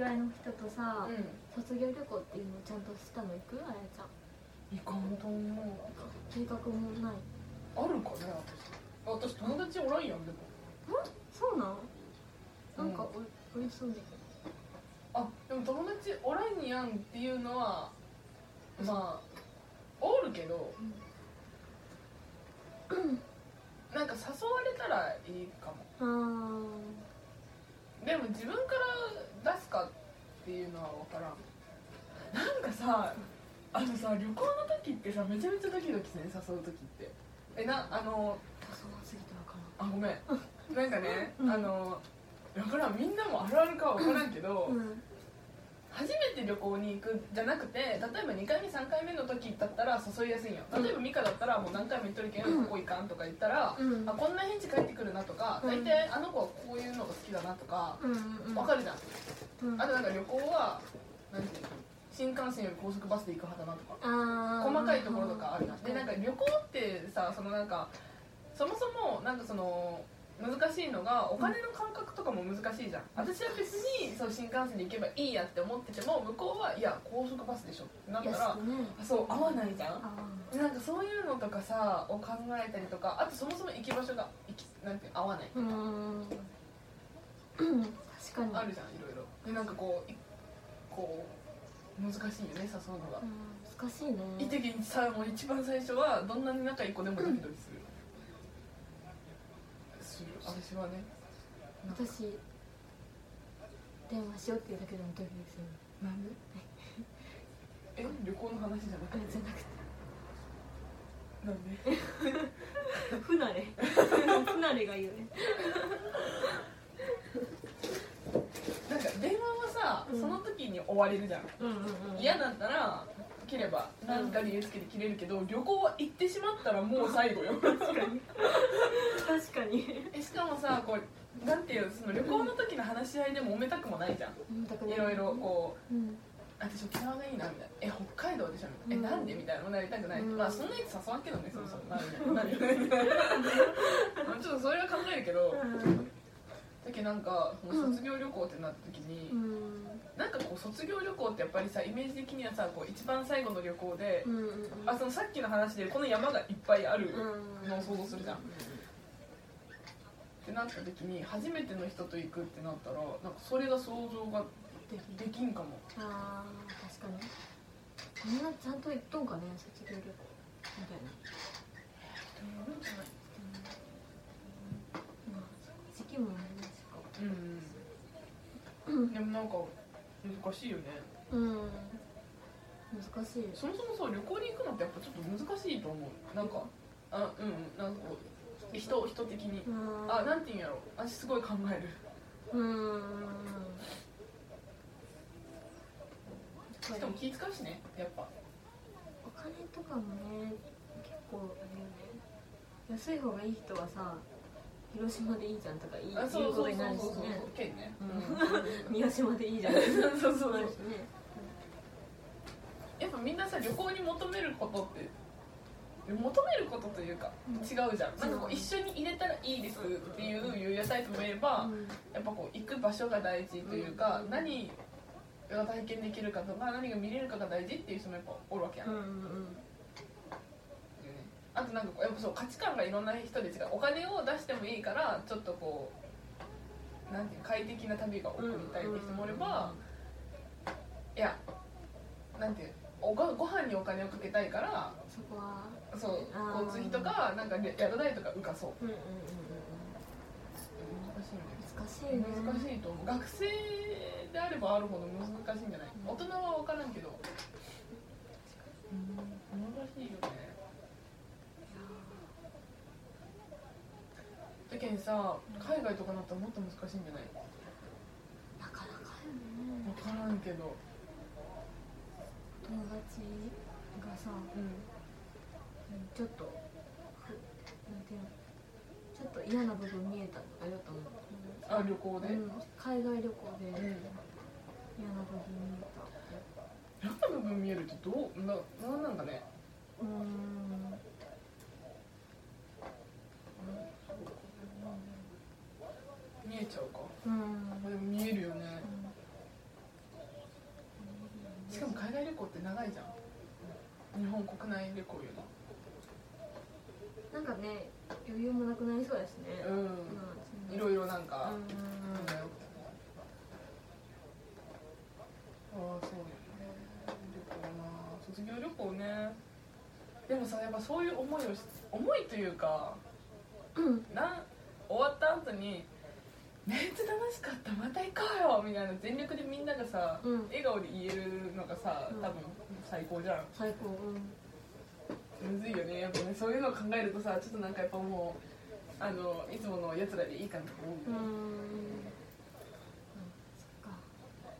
外の人とさ、うん。卒業旅行っていうのちゃんとしたの行く？あやちゃん。いかんと思う。計画もない。あるかね私。私友達おらんやんでも。そうなん？なんかうんおそうだけあでも友達おらんやんっていうのはまあおるけどなんか誘われたらいいかも。どあでも自分からのは分からんなんかさあのさ旅行の時ってさめちゃめちゃドキドキするね誘う時って。えなあのあそうすぎてわからあごめん。なんかね、うん。あの分からん。みんなもあるあるかは分からんけど、んうん初めて旅行に行くじゃなくて例えば2回目3回目の時だったら誘いやすいんよ。例えばミカだったらもう何回も言っとるけん。ここ行かんとか言ったら、うん。あこんな返事返ってくるなとかうん。大体あの子はこういうのが好きだなとかうんうん分かるじゃん。うん。あとなんか旅行はなんていうの？新幹線より高速バスで行く派だなとか細かいところとかあるじゃん。でなんか旅行ってさそのなんかそもそもなんかその難しいのがお金の感覚とかも難しいじゃん。私は別にそう新幹線で行けばいいやって思ってても向こうはいや高速バスでしょってなったらねあそう合わないじゃん。あなんかそういうのとかさを考えたりとかあとそもそも行き場所が行きなんて合わないーうーん。確かに。あるじゃんいろいろ。でなんかこういこう難しいよね誘うのが。うん。難しいね。いてきにさもう一番最初はどんなに仲いい子でもドキドキするする私はね。私電話しようっていうだけでもドキドキする。なんで？え？旅行の話じゃなくて？えじゃなくて。なんで？不慣れ。不慣れがいいよね。なんか電話はさ、うん。その時に終われるじゃん。うんうんうん。嫌だったら切れば何か理由つけて切れるけど、旅行は行ってしまったらもう最後よ。確かにに。えしかもさこうなんていうその旅行の時の話し合いでも揉めたくもないじゃん。い。ろいろこううん。私沖縄がいいなみたいな。え北海道でしょみたいな、うん。えなんでみたいなもなりたくない、うん。まあそんなやつ誘わんけどねそもそも。ちょっとそれは考えるけど。だけどなんか卒業旅行ってなった時に、うん。なんかこう卒業旅行ってやっぱりさイメージ的にはさこう一番最後の旅行で、うんうんあそのさっきの話でこの山がいっぱいあるうんのを想像するじゃん、ってなった時に初めての人と行くってなったらなんかそれが想像ができんかも。あー確かに。みんなちゃんと行っとんかね卒業旅行みたいな。まあ時期もありますかうんうん。でもなんか難しいよね。うん。難しい。そもそもそう旅行に行くのってやっぱちょっと難しいと思う。なんかあうんなんか人人的に。うん。あなんて言うんやろ。私すごい考える。うん。しかも気使うしねやっぱ。お金とかもね結構あれよね。安い方がいい人はさ広島でいいじゃんとかいいあ言うことになるしね。県ね。うん。宮島でいいじゃん。そうそうそう。ね。やっぱみんなさ旅行に求めることって求めることというかうん。違うじゃん、なんかこう一緒に入れたらいいですっていう優やタイプもいれば、やっぱこう行く場所が大事というか、うん。何が体験できるかとか何が見れるかが大事っていう人もやっぱおるわけやん、うんうんあとなんかこうやっぱそう価値観がいろんな人で違うお金を出してもいいからちょっとこうなんていうの快適な旅が送りたいって人もおれば、いやなんていうおごご飯にお金をかけたいからそこは。そう交通費とかなんか宿代とか浮かそう。うんうんうん難しいよね。うん難しいね。難しいと思う。学生であればあるほど難しいんじゃない？大人は分からんけど。難しいよね。だけどさ海外とかなったらもっと難しいんじゃない？なかなかよね。分からんけど友達がさうん。ちょっとふなんていうのちょっと嫌な部分見えたとか言おうと思うあ旅行で、うん。海外旅行でうん。嫌な部分見え嫌な部分見えるってどうななんなんだね。たうーん見えちゃうかうんあでも見えるよね旅行って長いじゃん。日本国内旅行よなんかね余裕もなくなりそうですね。りうん。いろいろなんか、うん。ああそうよね旅行な卒業旅行ね。でもさやっぱそういう思いをし思いというかうん。なん終わった後に「めっちゃ楽しかった。また行こうよ」みたいな全力でみんながさ、うん。笑顔で言えるのがさうん。多分最高じゃん。最高。うん。むずいよね。やっぱねそういうのを考えるとさちょっとなんかやっぱもうあのいつものやつらでいいかなと思ううーん